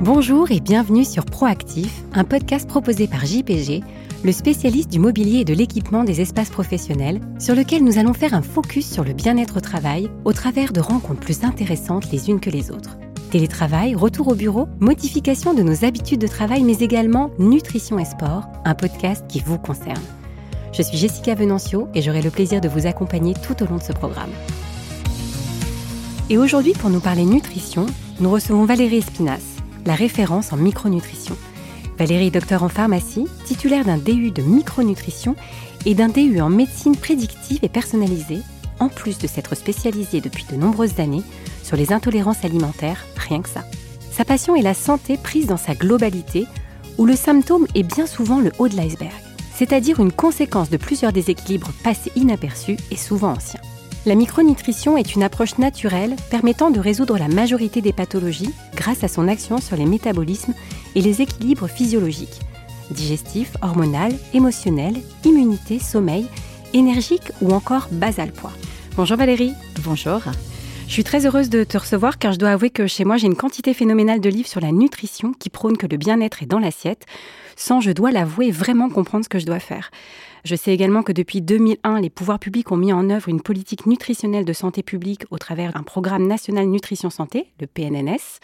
Bonjour et bienvenue sur Proactif, un podcast proposé par JPG, le spécialiste du mobilier et de l'équipement des espaces professionnels, sur lequel nous allons faire un focus sur le bien-être au travail au travers de rencontres plus intéressantes les unes que les autres. Télétravail, retour au bureau, modification de nos habitudes de travail, mais également nutrition et sport, un podcast qui vous concerne. Je suis Jessica Venancio et j'aurai le plaisir de vous accompagner tout au long de ce programme. Et aujourd'hui, pour nous parler nutrition, nous recevons Valérie Espinas, la référence en micronutrition. Valérie est docteur en pharmacie, titulaire d'un DU de micronutrition et d'un DU en médecine prédictive et personnalisée, en plus de s'être spécialisée depuis de nombreuses années sur les intolérances alimentaires, rien que ça. Sa passion est la santé prise dans sa globalité, où le symptôme est bien souvent le haut de l'iceberg, c'est-à-dire une conséquence de plusieurs déséquilibres passés inaperçus et souvent anciens. La micronutrition est une approche naturelle permettant de résoudre la majorité des pathologies grâce à son action sur les métabolismes et les équilibres physiologiques, digestifs, hormonal, émotionnel, immunité, sommeil, énergique ou encore basal poids. Bonjour Valérie. Bonjour. Je suis très heureuse de te recevoir car je dois avouer que chez moi j'ai une quantité phénoménale de livres sur la nutrition qui prônent que le bien-être est dans l'assiette, sans, je dois l'avouer, vraiment comprendre ce que je dois faire. Je sais également que depuis 2001, les pouvoirs publics ont mis en œuvre une politique nutritionnelle de santé publique au travers d'un programme national nutrition santé, le PNNS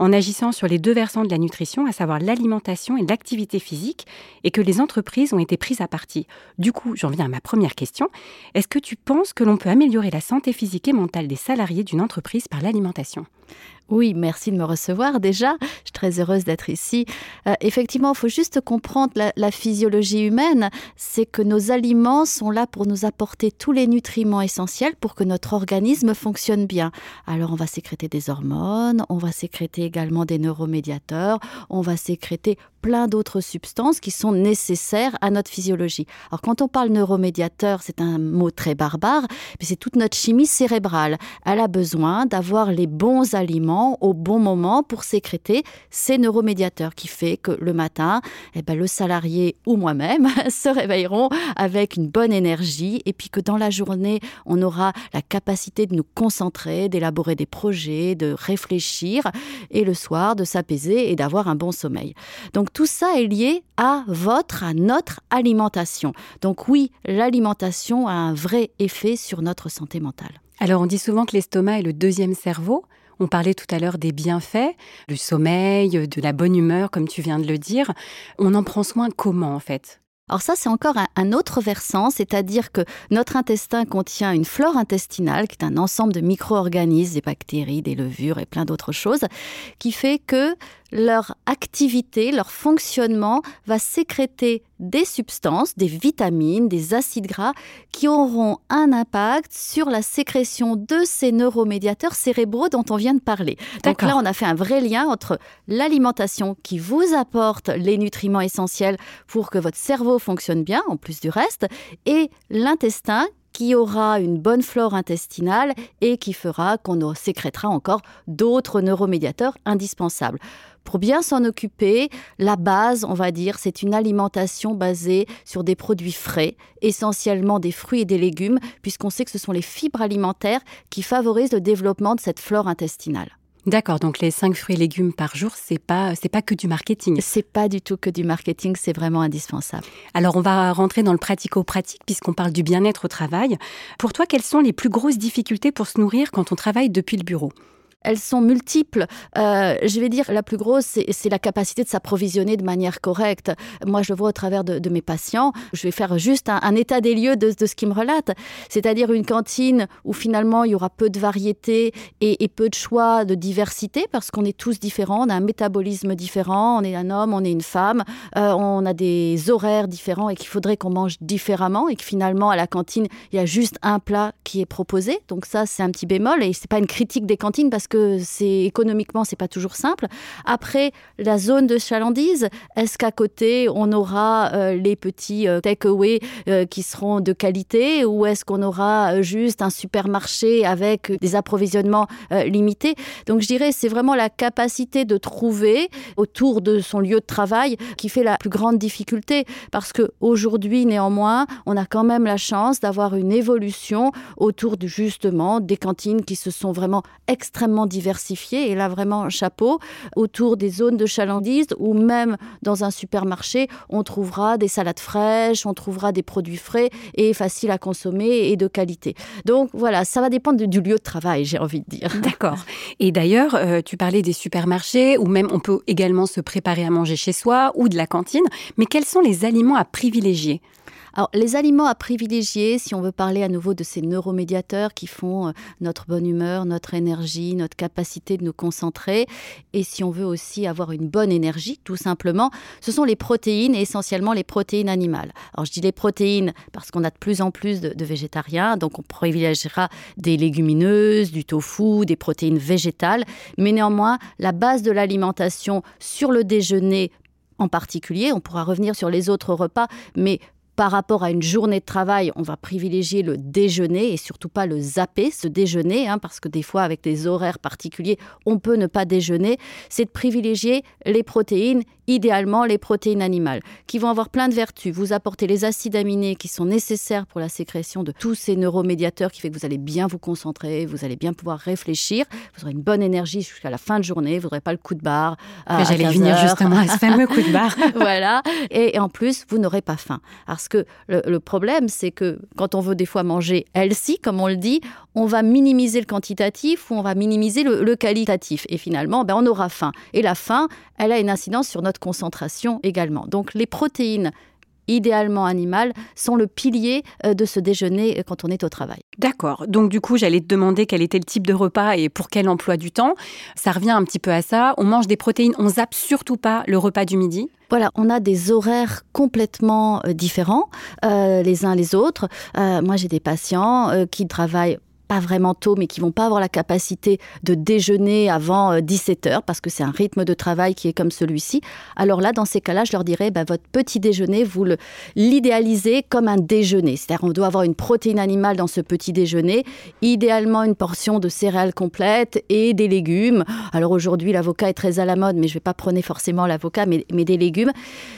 en agissant sur les deux versants de la nutrition, à savoir l'alimentation et l'activité physique, et que les entreprises ont été prises à partie. Du coup, j'en viens à ma première question. Est-ce que tu penses que l'on peut améliorer la santé physique et mentale des salariés d'une entreprise par l'alimentation? Oui, merci de me recevoir déjà. Je suis très heureuse d'être ici. Euh, effectivement, il faut juste comprendre la, la physiologie humaine. C'est que nos aliments sont là pour nous apporter tous les nutriments essentiels pour que notre organisme fonctionne bien. Alors, on va sécréter des hormones, on va sécréter également des neuromédiateurs, on va sécréter plein d'autres substances qui sont nécessaires à notre physiologie. Alors quand on parle neuromédiateur, c'est un mot très barbare, mais c'est toute notre chimie cérébrale. Elle a besoin d'avoir les bons aliments au bon moment pour sécréter ces neuromédiateurs qui fait que le matin, eh ben, le salarié ou moi-même se réveilleront avec une bonne énergie et puis que dans la journée, on aura la capacité de nous concentrer, d'élaborer des projets, de réfléchir et le soir de s'apaiser et d'avoir un bon sommeil. Donc tout ça est lié à votre, à notre alimentation. Donc oui, l'alimentation a un vrai effet sur notre santé mentale. Alors on dit souvent que l'estomac est le deuxième cerveau. On parlait tout à l'heure des bienfaits, du sommeil, de la bonne humeur, comme tu viens de le dire. On en prend soin comment en fait? Alors ça, c'est encore un, un, autre versant, c'est-à-dire que notre intestin contient une flore intestinale, qui est un ensemble de micro-organismes, des bactéries, des levures et plein d'autres choses, qui fait que leur activité, leur fonctionnement va sécréter des substances, des vitamines, des acides gras qui auront un impact sur la sécrétion de ces neuromédiateurs cérébraux dont on vient de parler. Donc là, on a fait un vrai lien entre l'alimentation qui vous apporte les nutriments essentiels pour que votre cerveau fonctionne bien, en plus du reste, et l'intestin qui aura une bonne flore intestinale et qui fera qu'on sécrétera encore d'autres neuromédiateurs indispensables. Pour bien s'en occuper, la base, on va dire, c'est une alimentation basée sur des produits frais, essentiellement des fruits et des légumes, puisqu'on sait que ce sont les fibres alimentaires qui favorisent le développement de cette flore intestinale. D'accord, donc les 5 fruits et légumes par jour, c'est pas c'est pas que du marketing. C'est pas du tout que du marketing, c'est vraiment indispensable. Alors on va rentrer dans le pratico-pratique puisqu'on parle du bien-être au travail. Pour toi, quelles sont les plus grosses difficultés pour se nourrir quand on travaille depuis le bureau? Elles sont multiples. Euh, je vais dire, la plus grosse, c'est la capacité de s'approvisionner de manière correcte. Moi, je le vois au travers de, mes patients. Je vais faire juste un, état des lieux de, ce qui me relate. C'est-à-dire une cantine où finalement il y aura peu de variété et, et peu de choix, de diversité, parce qu'on est tous différents. On a un métabolisme différent. On est un homme, on est une femme. Euh, on a des horaires différents et qu'il faudrait qu'on mange différemment et que finalement, à la cantine, il y a juste un plat qui est proposé. Donc ça, c'est un petit bémol et c'est pas une critique des cantines parce que c'est économiquement c'est pas toujours simple. Après la zone de chalandise est-ce qu'à côté on aura euh, les petits euh, takeaway euh, qui seront de qualité ou est-ce qu'on aura euh, juste un supermarché avec des approvisionnements limités? Donc je dirais c'est vraiment la capacité de trouver autour de son lieu de travail qui fait la plus grande difficulté parce que aujourd'hui néanmoins on a quand même la chance d'avoir une évolution autour de justement des cantines qui se sont vraiment extrêmement extrêmement et là vraiment chapeau autour des zones de chalandise ou même dans un supermarché, on trouvera des salades fraîches, on trouvera des produits frais et faciles à consommer et de qualité. Donc voilà, ça va dépendre du lieu de travail, j'ai envie de dire. D'accord. Et d'ailleurs, euh, tu parlais des supermarchés ou même on peut également se préparer à manger chez soi ou de la cantine, mais quels sont les aliments à privilégier? Alors, les aliments à privilégier, si on veut parler à nouveau de ces neuromédiateurs qui font euh, notre bonne humeur, notre énergie, notre capacité de nous concentrer, et si on veut aussi avoir une bonne énergie, tout simplement, ce sont les protéines et essentiellement les protéines animales. Alors, je dis les protéines parce qu'on a de plus en plus de, de végétariens, donc on privilégiera des légumineuses, du tofu, des protéines végétales, mais néanmoins, la base de l'alimentation sur le déjeuner en particulier, on pourra revenir sur les autres repas, mais par rapport à une journée de travail, on va privilégier le déjeuner et surtout pas le zapper, ce déjeuner, hein, parce que des fois, avec des horaires particuliers, on peut ne pas déjeuner. C'est de privilégier les protéines idéalement les protéines animales, qui vont avoir plein de vertus. Vous apportez les acides aminés qui sont nécessaires pour la sécrétion de tous ces neuromédiateurs qui fait que vous allez bien vous concentrer, vous allez bien pouvoir réfléchir, vous aurez une bonne énergie jusqu'à la fin de journée, vous n'aurez pas le coup de barre. J'allais venir justement à ce fameux coup de barre. voilà. Et, et, en plus, vous n'aurez pas faim. Parce que le, le problème, c'est que quand on veut des fois manger healthy, comme on le dit, on va minimiser le quantitatif ou on va minimiser le, le qualitatif. Et finalement, ben, on aura faim. Et la faim, elle a une incidence sur notre concentration également. Donc les protéines idéalement animales sont le pilier euh, de ce déjeuner euh, quand on est au travail. D'accord. Donc du coup, j'allais te demander quel était le type de repas et pour quel emploi du temps. Ça revient un petit peu à ça. On mange des protéines, on zappe surtout pas le repas du midi. Voilà, on a des horaires complètement euh, différents euh, les uns les autres. Euh, moi, j'ai des patients euh, qui travaillent pas vraiment tôt, mais qui vont pas avoir la capacité de déjeuner avant 17 euh, heures parce que c'est un rythme de travail qui est comme celui-ci. Alors là, dans ces cas-là, je leur dirais, bah, votre petit déjeuner, vous l'idéalisez comme un déjeuner. C'est-à-dire, on doit avoir une protéine animale dans ce petit déjeuner, idéalement une portion de céréales complètes et des légumes. Alors aujourd'hui, l'avocat est très à la mode, mais je vais pas prôner forcément l'avocat, mais, mais des légumes.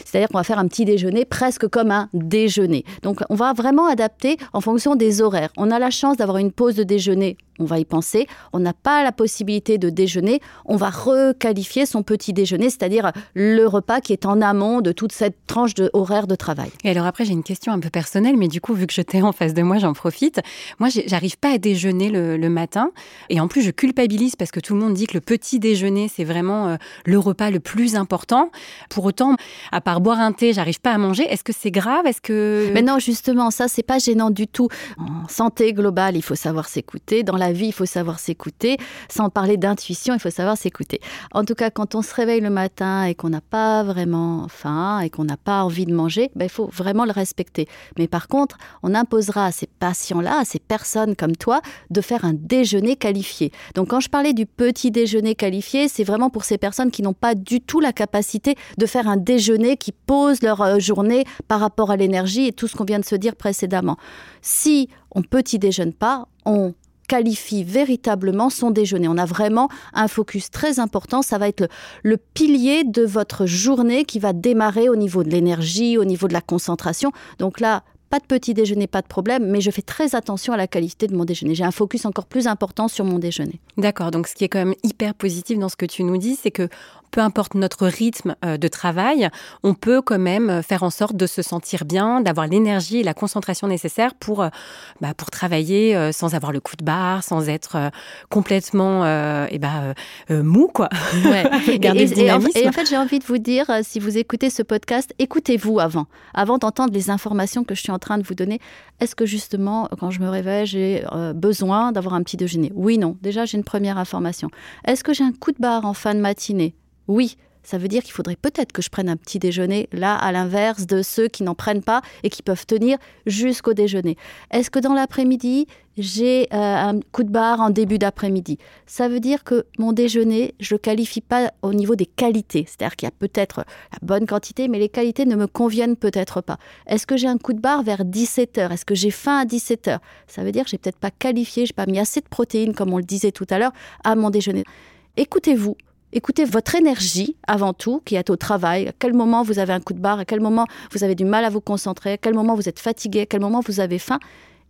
C'est-à-dire qu'on va faire un petit déjeuner presque comme un déjeuner. Donc, on va vraiment adapter en fonction des horaires. On a la chance d'avoir une pause de de déjeuner, on va y penser. On n'a pas la possibilité de déjeuner, on va requalifier son petit déjeuner, c'est-à-dire le repas qui est en amont de toute cette tranche de horaire de travail. Et alors après, j'ai une question un peu personnelle, mais du coup, vu que je t'ai en face de moi, j'en profite. Moi, j'arrive pas à déjeuner le, le, matin. Et en plus, je culpabilise parce que tout le monde dit que le petit déjeuner, c'est vraiment euh, le repas le plus important. Pour autant, à part boire un thé, j'arrive pas à manger. Est-ce que c'est grave? Est-ce que... Mais non, justement, ça, c'est pas gênant du tout. En santé globale, il faut savoir s'écouter. Dans la vie, il faut savoir s'écouter. Sans parler d'intuition, il faut savoir s'écouter. En tout cas, quand on se réveille le matin et qu'on n'a pas vraiment faim et qu'on n'a pas envie de manger, ben, il faut vraiment le respecter. Mais par contre, on imposera à ces patients-là, à ces personnes comme toi, de faire un déjeuner qualifié. Donc quand je parlais du petit déjeuner qualifié, c'est vraiment pour ces personnes qui n'ont pas du tout la capacité de faire un déjeuner qui pose leur euh, journée par rapport à l'énergie et tout ce qu'on vient de se dire précédemment. Si on petit déjeune pas, on qualifie véritablement son déjeuner. On a vraiment un focus très important. Ça va être le, le pilier de votre journée qui va démarrer au niveau de l'énergie, au niveau de la concentration. Donc là, pas de petit déjeuner, pas de problème, mais je fais très attention à la qualité de mon déjeuner. J'ai un focus encore plus important sur mon déjeuner. D'accord, donc ce qui est quand même hyper positif dans ce que tu nous dis, c'est que peu importe notre rythme euh, de travail, on peut quand même faire en sorte de se sentir bien, d'avoir l'énergie et la concentration nécessaire pour, euh, bah, pour travailler euh, sans avoir le coup de barre, sans être complètement et bah, mou, quoi. Ouais. et, et, et, en, et en fait, j'ai envie de vous dire, si vous écoutez ce podcast, écoutez-vous avant, avant d'entendre les informations que je suis en train de vous donner. Est-ce que justement, quand je me réveille, j'ai euh, besoin d'avoir un petit déjeuner? Oui, non. Déjà, j'ai une première information. Est-ce que j'ai un coup de barre en fin de matinée? Oui ça veut dire qu'il faudrait peut-être que je prenne un petit déjeuner là à l'inverse de ceux qui n'en prennent pas et qui peuvent tenir jusqu'au déjeuner. Est-ce que dans l'après-midi, j'ai euh, un coup de barre en début d'après-midi? Ça veut dire que mon déjeuner, je le qualifie pas au niveau des qualités. C'est-à-dire qu'il y a peut-être la bonne quantité, mais les qualités ne me conviennent peut-être pas. Est-ce que j'ai un coup de barre vers 17 heures? Est-ce que j'ai faim à 17 heures? Ça veut dire que j'ai peut-être pas qualifié, j'ai pas mis assez de protéines, comme on le disait tout à l'heure, à mon déjeuner. Écoutez-vous, écoutez votre énergie avant tout qui est au travail à quel moment vous avez un coup de barre? À quel moment vous avez du mal à vous concentrer? À quel moment vous êtes fatigué? À quel moment vous avez faim?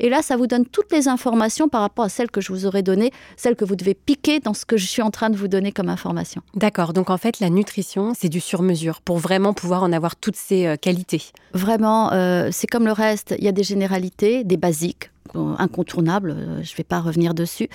Et là, ça vous donne toutes les informations par rapport à celles que je vous aurais données, celles que vous devez piquer dans ce que je suis en train de vous donner comme information. D'accord. Donc en fait, la nutrition, c'est du sur-mesure pour vraiment pouvoir en avoir toutes ces euh, qualités. Vraiment, euh, c'est comme le reste. Il y a des généralités, des basiques incontournable, euh, je ne vais pas revenir dessus.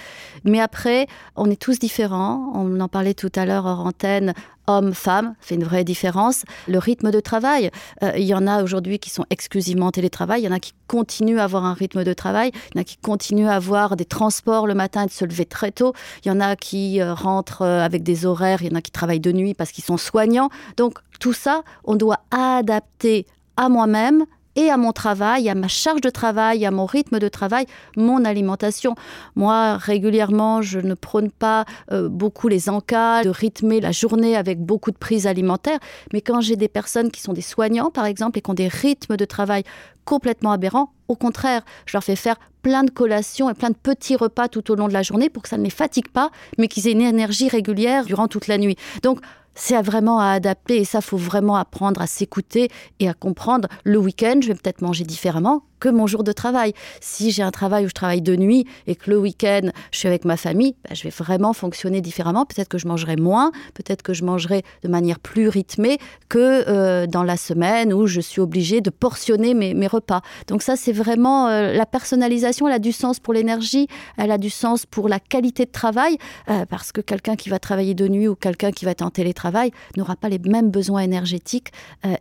Mais après, on est tous différents. On en parlait tout à l'heure hors antenne. Homme, femme, fait une vraie différence. Le rythme de travail, euh, il y en a aujourd'hui qui sont exclusivement en télétravail, il y en a qui continuent à avoir un rythme de travail, il y en a qui continuent à avoir des transports le matin et de se lever très tôt, il y en a qui euh, rentrent avec des horaires, il y en a qui travaillent de nuit parce qu'ils sont soignants. Donc tout ça, on doit adapter à moi-même et à mon travail, à ma charge de travail, à mon rythme de travail, mon alimentation. Moi, régulièrement, je ne prône pas euh, beaucoup les encas, de rythmer la journée avec beaucoup de prises alimentaires, mais quand j'ai des personnes qui sont des soignants, par exemple, et qui ont des rythmes de travail complètement aberrants, au contraire, je leur fais faire plein de collations et plein de petits repas tout au long de la journée pour que ça ne les fatigue pas, mais qu'ils aient une énergie régulière durant toute la nuit. Donc, c'est vraiment à adapter et ça, faut vraiment apprendre à s'écouter et à comprendre. Le week-end, je vais peut-être manger différemment que mon jour de travail. Si j'ai un travail où je travaille de nuit et que le week-end, je suis avec ma famille, bah, je vais vraiment fonctionner différemment. Peut-être que je mangerai moins, peut-être que je mangerai de manière plus rythmée que euh, dans la semaine où je suis obligée de portionner mes, repas. Donc ça, c'est vraiment euh, la personnalisation, elle a du sens pour l'énergie, elle a du sens pour la qualité de travail, euh, parce que quelqu'un qui va travailler de nuit ou quelqu'un qui va être en télétravail n'aura pas les mêmes besoins énergétiques,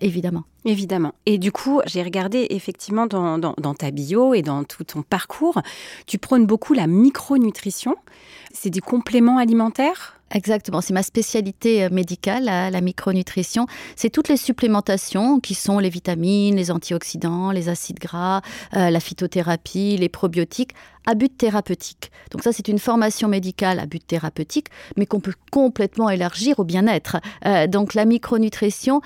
évidemment. Évidemment. Et du coup, j'ai regardé effectivement dans, dans, ta bio et dans tout ton parcours, tu prônes beaucoup la micronutrition. C'est des compléments alimentaires? Exactement, c'est ma spécialité euh, médicale, la, micronutrition. C'est toutes les supplémentations qui sont les vitamines, les antioxydants, les acides gras, euh, la phytothérapie, les probiotiques à but thérapeutique. Donc ça, c'est une formation médicale à but thérapeutique, mais qu'on peut complètement élargir au bien-être. Euh, donc la micronutrition,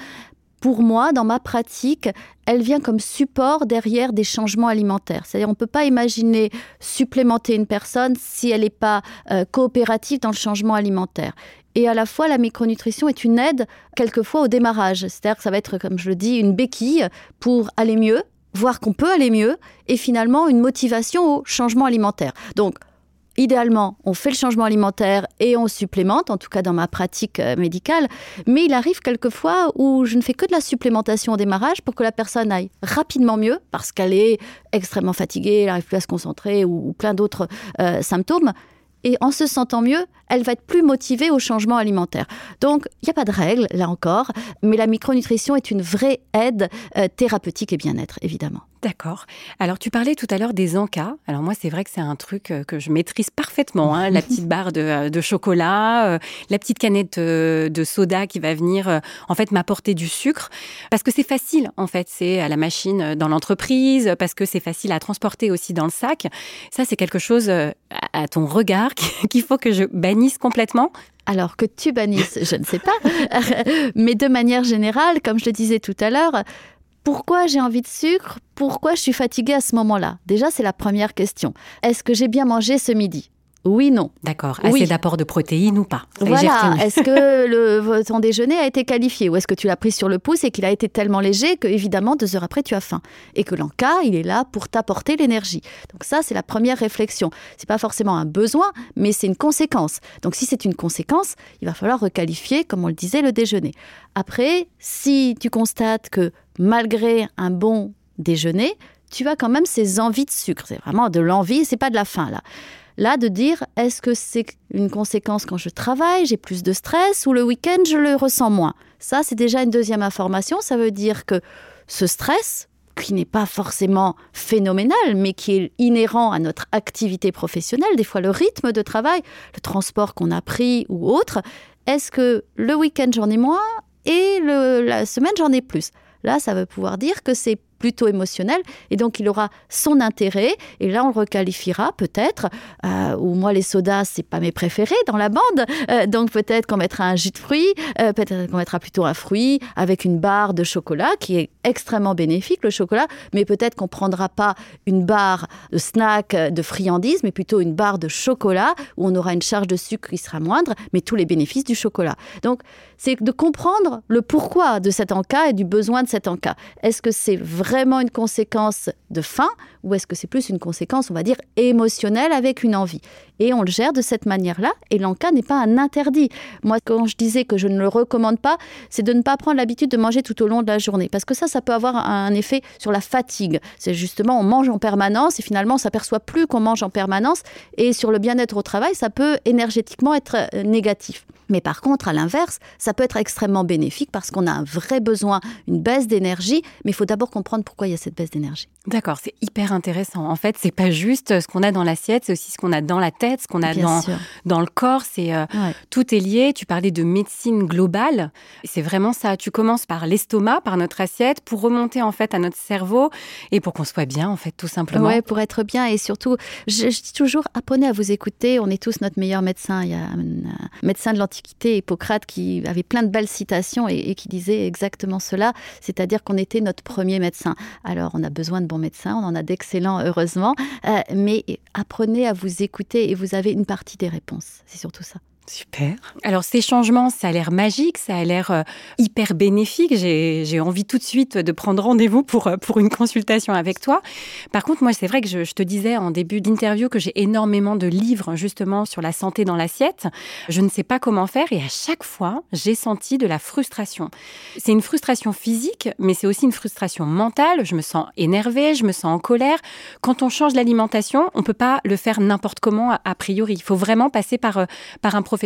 pour moi, dans ma pratique, elle vient comme support derrière des changements alimentaires. C'est-à-dire, on ne peut pas imaginer supplémenter une personne si elle n'est pas euh, coopérative dans le changement alimentaire. Et à la fois, la micronutrition est une aide, quelquefois, au démarrage. C'est-à-dire que ça va être, comme je le dis, une béquille pour aller mieux, voir qu'on peut aller mieux, et finalement, une motivation au changement alimentaire. Donc, idéalement, on fait le changement alimentaire et on supplémente, en tout cas dans ma pratique euh, médicale, mais il arrive quelquefois où je ne fais que de la supplémentation au démarrage pour que la personne aille rapidement mieux parce qu'elle est extrêmement fatiguée, elle n'arrive plus à se concentrer ou, plein d'autres euh, symptômes. Et en se sentant mieux, elle va être plus motivée au changement alimentaire. Donc, il n'y a pas de règle, là encore, mais la micronutrition est une vraie aide euh, thérapeutique et bien-être, évidemment. D'accord. Alors, tu parlais tout à l'heure des encas. Alors, moi, c'est vrai que c'est un truc euh, que je maîtrise parfaitement. Hein. la petite barre de, euh, chocolat, la petite canette de soda qui va venir, en fait, m'apporter du sucre. Parce que c'est facile, en fait. C'est à la machine dans l'entreprise, parce que c'est facile à transporter aussi dans le sac. Ça, c'est quelque chose, à ton regard, qu'il faut que je complètement alors que tu bannisses, je ne sais pas. Mais de manière générale, comme je le disais tout à l'heure, pourquoi j'ai envie de sucre? Pourquoi je suis fatiguée à ce moment-là? Déjà, c'est la première question. Est-ce que j'ai bien mangé ce midi? Oui, non. D'accord. Assez d'apport de protéines ou pas? Voilà. Est-ce que le, ton déjeuner a été qualifié? Ou est-ce que tu l'as pris sur le pouce et qu'il a été tellement léger que, évidemment, deux heures après, tu as faim? Et que l'enca, il est là pour t'apporter l'énergie. Donc, ça, c'est la première réflexion. C'est pas forcément un besoin, mais c'est une conséquence. Donc, si c'est une conséquence, il va falloir requalifier, comme on le disait, le déjeuner. Après, si tu constates que malgré un bon déjeuner, tu as quand même ces envies de sucre. C'est vraiment de l'envie, c'est pas de la faim là. Là, de dire, est-ce que c'est une conséquence quand je travaille, j'ai plus de stress, ou le week-end, je le ressens moins? Ça, c'est déjà une deuxième information. Ça veut dire que ce stress, qui n'est pas forcément phénoménal, mais qui est inhérent à notre activité professionnelle, des fois le rythme de travail, le transport qu'on a pris ou autre, est-ce que le week-end j'en ai moins et la semaine j'en ai plus? Là, ça veut pouvoir dire que c'est plutôt émotionnel et donc il aura son intérêt et là on le requalifiera peut-être euh, ou moi les sodas c'est pas mes préférés dans la bande euh, donc peut-être qu'on mettra un jus de fruits euh, peut-être qu'on mettra plutôt un fruit avec une barre de chocolat qui est extrêmement bénéfique le chocolat mais peut-être qu'on prendra pas une barre de snack de friandise mais plutôt une barre de chocolat où on aura une charge de sucre qui sera moindre mais tous les bénéfices du chocolat. Donc c'est de comprendre le pourquoi de cet encas et du besoin de cet encas est-ce que c'est vrai vraiment une conséquence de faim ou est-ce que c'est plus une conséquence, on va dire, émotionnelle avec une envie? Et on le gère de cette manière-là, et l'enca n'est pas un interdit. Moi, quand je disais que je ne le recommande pas, c'est de ne pas prendre l'habitude de manger tout au long de la journée, parce que ça, ça peut avoir un effet sur la fatigue. C'est justement, on mange en permanence, et finalement, on s'aperçoit plus qu'on mange en permanence, et sur le bien-être au travail, ça peut énergétiquement être euh, négatif. Mais par contre, à l'inverse, ça peut être extrêmement bénéfique parce qu'on a un vrai besoin, une baisse d'énergie, mais il faut d'abord comprendre pourquoi il y a cette baisse d'énergie. D'accord, c'est hyper intéressant. En fait, c'est pas juste ce qu'on a dans l'assiette, c'est aussi ce qu'on a dans la tête, ce qu'on a dans, dans le corps. C'est euh, tout est lié. Tu parlais de médecine globale. C'est vraiment ça. Tu commences par l'estomac, par notre assiette, pour remonter en fait à notre cerveau et pour qu'on soit bien en fait, tout simplement. Ouais, pour être bien et surtout, je, dis toujours apprenez à vous écouter. On est tous notre meilleur médecin. Il y a un médecin de l'Antiquité Hippocrate, qui avait plein de belles citations et, qui disait exactement cela, c'est-à-dire qu'on était notre premier médecin. Alors, on a besoin de bons médecins, on en a d'excellents, heureusement, euh, mais apprenez à vous écouter et vous avez une partie des réponses. C'est surtout ça. Super. Alors ces changements, ça a l'air magique, ça a l'air euh, hyper bénéfique. J'ai envie tout de suite de prendre rendez-vous pour, euh, pour une consultation avec toi. Par contre, moi, c'est vrai que je, te disais en début d'interview que j'ai énormément de livres justement sur la santé dans l'assiette. Je ne sais pas comment faire et à chaque fois, j'ai senti de la frustration. C'est une frustration physique, mais c'est aussi une frustration mentale. Je me sens énervée, je me sens en colère. Quand on change l'alimentation, on peut pas le faire n'importe comment a, a priori. Il faut vraiment passer par, euh, par un professionnel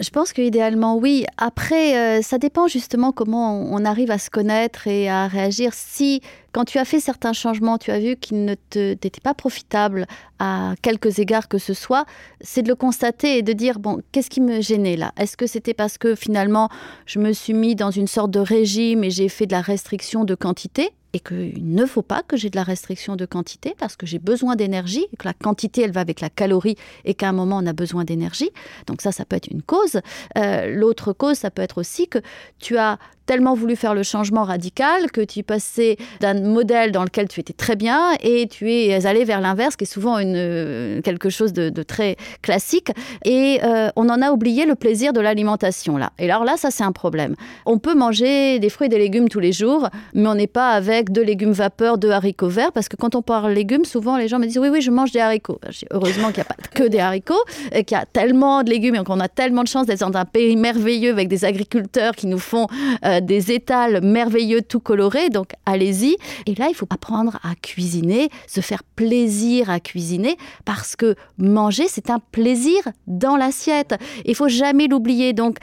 je pense qu'idéalement, oui. Après, euh, ça dépend justement comment on arrive à se connaître et à réagir. Si, quand tu as fait certains changements, tu as vu qu'ils ne t'étaient pas profitables à quelques égards que ce soit, c'est de le constater et de dire, bon, qu'est-ce qui me gênait là? Est-ce que c'était parce que finalement, je me suis mis dans une sorte de régime et j'ai fait de la restriction de quantité et qu'il ne faut pas que j'ai de la restriction de quantité parce que j'ai besoin d'énergie, que la quantité, elle va avec la calorie et qu'à un moment, on a besoin d'énergie. Donc ça, ça peut être une cause. Euh, l'autre cause, ça peut être aussi que tu as tellement voulu faire le changement radical que tu passais d'un modèle dans lequel tu étais très bien et tu es allé vers l'inverse, qui est souvent euh, quelque chose de, très classique. Et euh, on en a oublié le plaisir de l'alimentation là. Et alors là, ça c'est un problème. On peut manger des fruits et des légumes tous les jours, mais on n'est pas avec de légumes vapeur, de haricots verts, parce que quand on parle légumes, souvent les gens me disent oui, oui, je mange des haricots. Heureusement qu'il n'y a pas que des haricots, qu'il y a tellement de légumes et qu'on a tellement de chance d'être dans un pays merveilleux avec des agriculteurs qui nous font euh, des étals merveilleux tout colorés, donc allez-y. Et là, il faut apprendre à cuisiner, se faire plaisir à cuisiner, parce que manger, c'est un plaisir dans l'assiette. Il faut jamais l'oublier. Donc,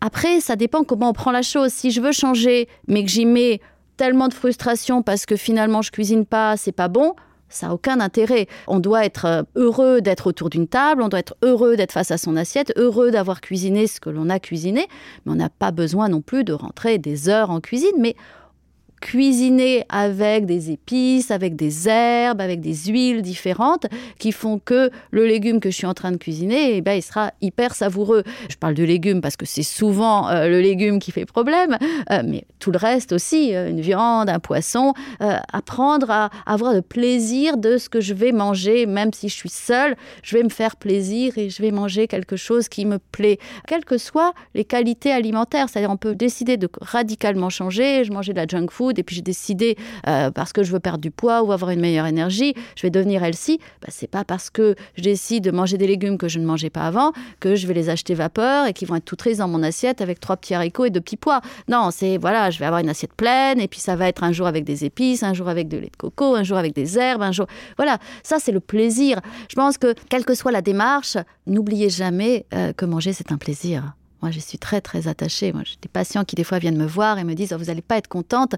après, ça dépend comment on prend la chose. Si je veux changer, mais que j'y mets tellement de frustration parce que finalement je cuisine pas, c'est pas bon, ça n'a aucun intérêt. On doit être euh, heureux d'être autour d'une table, on doit être heureux d'être face à son assiette, heureux d'avoir cuisiné ce que l'on a cuisiné, mais on n'a pas besoin non plus de rentrer des heures en cuisine, mais cuisiner avec des épices, avec des herbes, avec des huiles différentes qui font que le légume que je suis en train de cuisiner, eh ben, il sera hyper savoureux. Je parle de légumes parce que c'est souvent euh, le légume qui fait problème, euh, mais tout le reste aussi, euh, une viande, un poisson, apprendre à avoir le plaisir de ce que je vais manger, même si je suis seule, je vais me faire plaisir et je vais manger quelque chose qui me plaît, quelles que soient les qualités alimentaires. C'est-à-dire on peut décider de radicalement changer, je mangeais de la junk food, et puis j'ai décidé, euh, parce que je veux perdre du poids ou avoir une meilleure énergie, je vais devenir healthy, bah, c'est pas parce que je décide de manger des légumes que je ne mangeais pas avant que je vais les acheter vapeur et qui vont être tout tristes dans mon assiette avec trois petits haricots et deux petits pois. Non, c'est voilà, je vais avoir une assiette pleine et puis ça va être un jour avec des épices, un jour avec de lait de coco, un jour avec des herbes, un jour. Voilà, ça c'est le plaisir. Je pense que quelle que soit la démarche, n'oubliez jamais euh, que manger c'est un plaisir. Moi, je suis très, très attachée. Moi, j'ai des patients qui, des fois, viennent me voir et me disent oh, Vous n'allez pas être contente.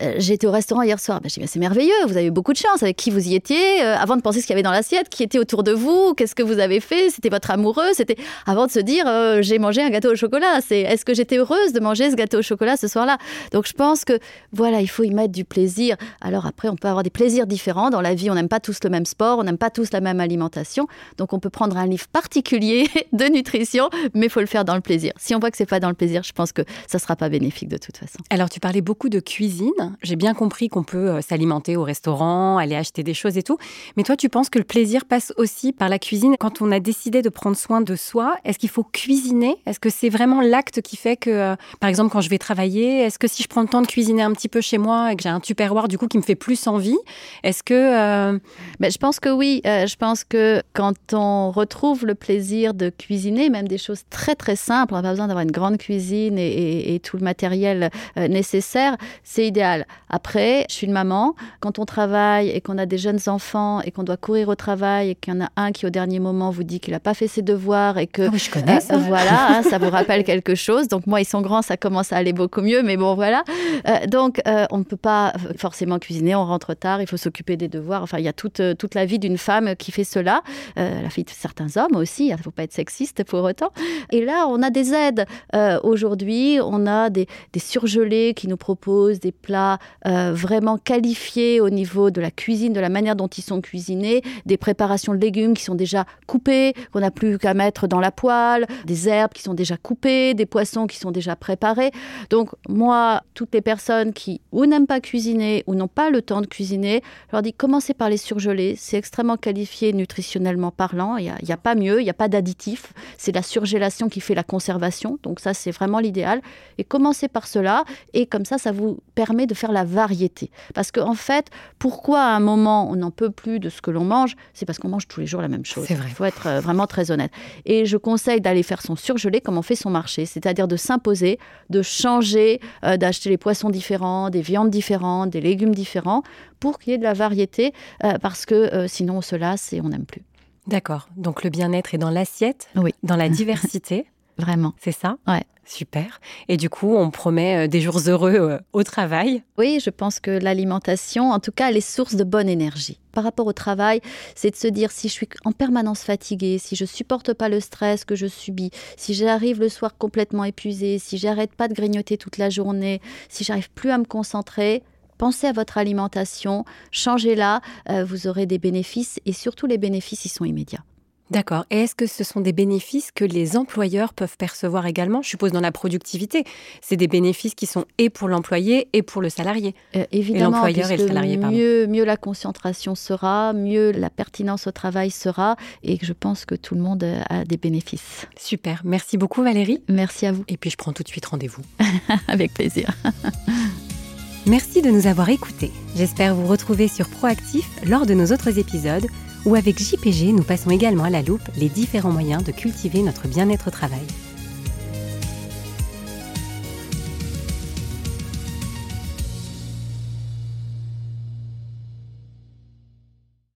Euh, J'étais au restaurant hier soir. Ben, je dis C'est merveilleux, vous avez eu beaucoup de chance. Avec qui vous y étiez euh, Avant de penser ce qu'il y avait dans l'assiette, qui était autour de vous Qu'est-ce que vous avez fait? C'était votre amoureux C'était avant de se dire euh, J'ai mangé un gâteau au chocolat. Est-ce que j'étais heureuse de manger ce gâteau au chocolat ce soir-là? Donc, je pense que, voilà, il faut y mettre du plaisir. Alors, après, on peut avoir des plaisirs différents. Dans la vie, on n'aime pas tous le même sport, on n'aime pas tous la même alimentation. Donc, on peut prendre un livre particulier de nutrition, mais il faut le faire dans le plaisir plaisir. Si on voit que c'est pas dans le plaisir, je pense que ça sera pas bénéfique de toute façon. Alors tu parlais beaucoup de cuisine. J'ai bien compris qu'on peut euh, s'alimenter au restaurant, aller acheter des choses et tout. Mais toi, tu penses que le plaisir passe aussi par la cuisine quand on a décidé de prendre soin de soi Est-ce qu'il faut cuisiner? Est-ce que c'est vraiment l'acte qui fait que, euh, par exemple, quand je vais travailler, est-ce que si je prends le temps de cuisiner un petit peu chez moi et que j'ai un tupperware du coup qui me fait plus envie, est-ce que euh... ben, je pense que oui. Euh, je pense que quand on retrouve le plaisir de cuisiner, même des choses très très simples, on n'a pas besoin d'avoir une grande cuisine et, et, et tout le matériel euh, nécessaire, c'est idéal. Après, je suis une maman. Quand on travaille et qu'on a des jeunes enfants et qu'on doit courir au travail et qu'il y en a un qui au dernier moment vous dit qu'il n'a pas fait ses devoirs et que oh, je connais ça. Euh, voilà, hein, ça vous rappelle quelque chose. Donc moi, ils sont grands, ça commence à aller beaucoup mieux, mais bon voilà. Euh, donc euh, on ne peut pas forcément cuisiner, on rentre tard, il faut s'occuper des devoirs. Enfin, il y a toute, toute la vie d'une femme qui fait cela, la vie de certains hommes aussi. Il ne faut pas être sexiste pour autant. Et là, on a des aides. Euh, Aujourd'hui, on a des, des surgelés qui nous proposent des plats euh, vraiment qualifiés au niveau de la cuisine, de la manière dont ils sont cuisinés, des préparations de légumes qui sont déjà coupés, qu'on n'a plus qu'à mettre dans la poêle, des herbes qui sont déjà coupées, des poissons qui sont déjà préparés. Donc moi, toutes les personnes qui ou n'aiment pas cuisiner ou n'ont pas le temps de cuisiner, je leur dis commencez par les surgelés. C'est extrêmement qualifié nutritionnellement parlant. Il n'y a, a, pas mieux, il n'y a pas d'additif. C'est la surgélation qui fait la conservation. Donc ça, c'est vraiment l'idéal. Et commencez par cela. Et comme ça, ça vous permet de faire la variété. Parce qu'en en fait, pourquoi à un moment on n'en peut plus de ce que l'on mange? C'est parce qu'on mange tous les jours la même chose. Il faut être euh, vraiment très honnête. Et je conseille d'aller faire son surgelé comme on fait son marché, c'est-à-dire de s'imposer, de changer, euh, d'acheter les poissons différents, des viandes différentes, des légumes différents, pour qu'il y ait de la variété, euh, parce que euh, sinon on se lasse et on n'aime plus. D'accord. Donc le bien-être est dans l'assiette, oui. dans la diversité. Vraiment. C'est ça? Ouais. Super. Et du coup, on promet euh, des jours heureux euh, au travail? Oui, je pense que l'alimentation, en tout cas, elle est source de bonne énergie. Par rapport au travail, c'est de se dire si je suis en permanence fatiguée, si je supporte pas le stress que je subis, si j'arrive le soir complètement épuisée, si j'arrête pas de grignoter toute la journée, si j'arrive plus à me concentrer, pensez à votre alimentation, changez-la, euh, vous aurez des bénéfices et surtout les bénéfices, ils sont immédiats. D'accord. Et est-ce que ce sont des bénéfices que les employeurs peuvent percevoir également? Je suppose dans la productivité. C'est des bénéfices qui sont et pour l'employé et pour le salarié. Euh, évidemment, l'employeur et le salarié. Mieux, mieux la concentration sera, mieux la pertinence au travail sera. Et je pense que tout le monde a des bénéfices. Super. Merci beaucoup Valérie. Merci à vous. Et puis je prends tout de suite rendez-vous. Avec plaisir. Merci de nous avoir écoutés. J'espère vous retrouver sur Proactif lors de nos autres épisodes où avec JPG, nous passons également à la loupe les différents moyens de cultiver notre bien-être au travail.